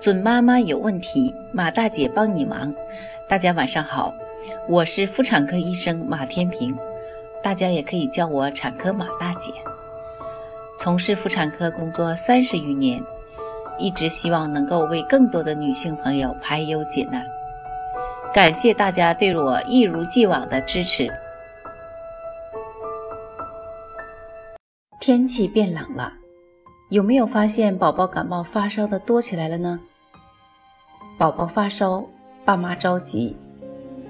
准妈妈有问题，马大姐帮你忙。大家晚上好，我是妇产科医生马天平，大家也可以叫我产科马大姐。从事妇产科工作三十余年，一直希望能够为更多的女性朋友排忧解难。感谢大家对我一如既往的支持。天气变冷了，有没有发现宝宝感冒发烧的多起来了呢？宝宝发烧，爸妈着急，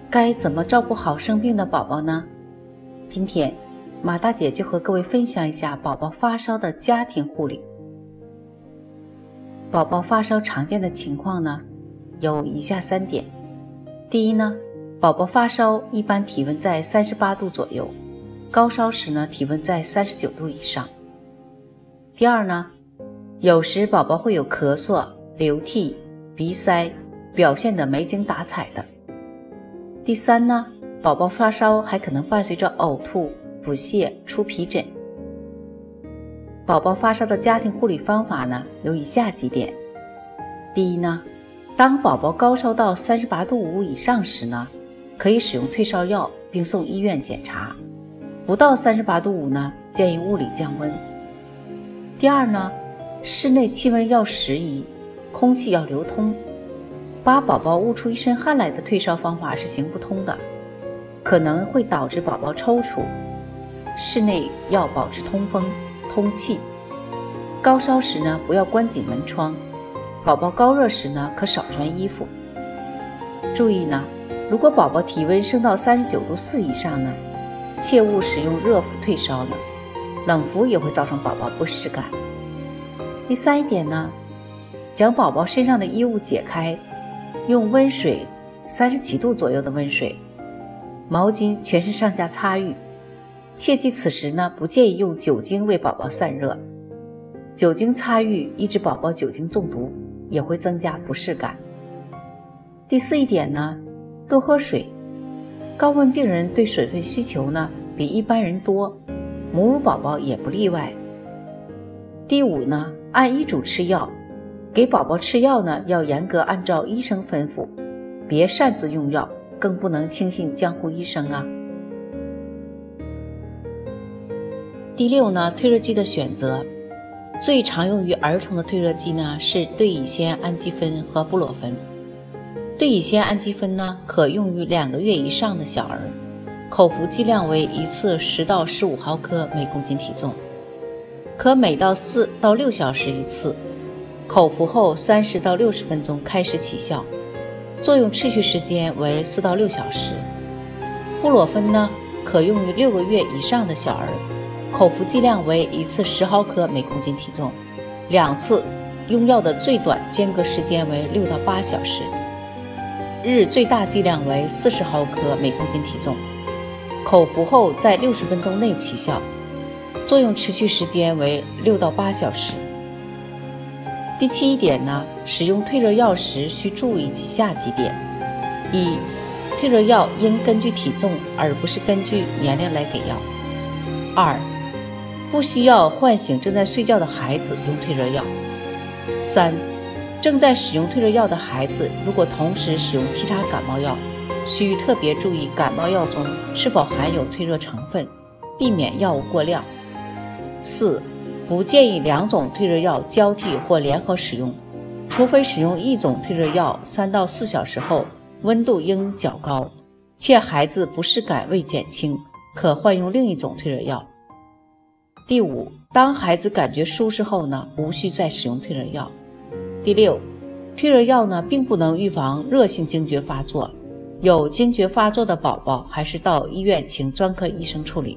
该怎么照顾好生病的宝宝呢？今天马大姐就和各位分享一下宝宝发烧的家庭护理。宝宝发烧常见的情况呢，有以下三点：第一呢，宝宝发烧一般体温在三十八度左右，高烧时呢体温在三十九度以上；第二呢，有时宝宝会有咳嗽、流涕。鼻塞，表现的没精打采的。第三呢，宝宝发烧还可能伴随着呕吐、腹泻、出皮疹。宝宝发烧的家庭护理方法呢，有以下几点：第一呢，当宝宝高烧到三十八度五以上时呢，可以使用退烧药，并送医院检查；不到三十八度五呢，建议物理降温。第二呢，室内气温要适宜。空气要流通，把宝宝捂出一身汗来的退烧方法是行不通的，可能会导致宝宝抽搐。室内要保持通风、通气。高烧时呢，不要关紧门窗。宝宝高热时呢，可少穿衣服。注意呢，如果宝宝体温升到三十九度四以上呢，切勿使用热敷退烧了，冷敷也会造成宝宝不适感。第三一点呢。将宝宝身上的衣物解开，用温水三十七度左右的温水，毛巾全身上下擦浴。切记此时呢，不建议用酒精为宝宝散热。酒精擦浴抑制宝宝酒精中毒，也会增加不适感。第四一点呢，多喝水。高温病人对水分需求呢比一般人多，母乳宝宝也不例外。第五呢，按医嘱吃药。给宝宝吃药呢，要严格按照医生吩咐，别擅自用药，更不能轻信江湖医生啊。第六呢，退热剂的选择，最常用于儿童的退热剂呢是对乙酰氨基酚和布洛芬。对乙酰氨基酚呢可用于两个月以上的小儿，口服剂量为一次十到十五毫克每公斤体重，可每到四到六小时一次。口服后三十到六十分钟开始起效，作用持续时间为四到六小时。布洛芬呢，可用于六个月以上的小儿，口服剂量为一次十毫克每公斤体重，两次用药的最短间隔时间为六到八小时，日最大剂量为四十毫克每公斤体重，口服后在六十分钟内起效，作用持续时间为六到八小时。第七点呢，使用退热药时需注意以下几点：一、退热药应根据体重而不是根据年龄来给药；二、不需要唤醒正在睡觉的孩子用退热药；三、正在使用退热药的孩子如果同时使用其他感冒药，需特别注意感冒药中是否含有退热成分，避免药物过量；四。不建议两种退热药交替或联合使用，除非使用一种退热药三到四小时后温度应较高，且孩子不适感未减轻，可换用另一种退热药。第五，当孩子感觉舒适后呢，无需再使用退热药。第六，退热药呢并不能预防热性惊厥发作，有惊厥发作的宝宝还是到医院请专科医生处理。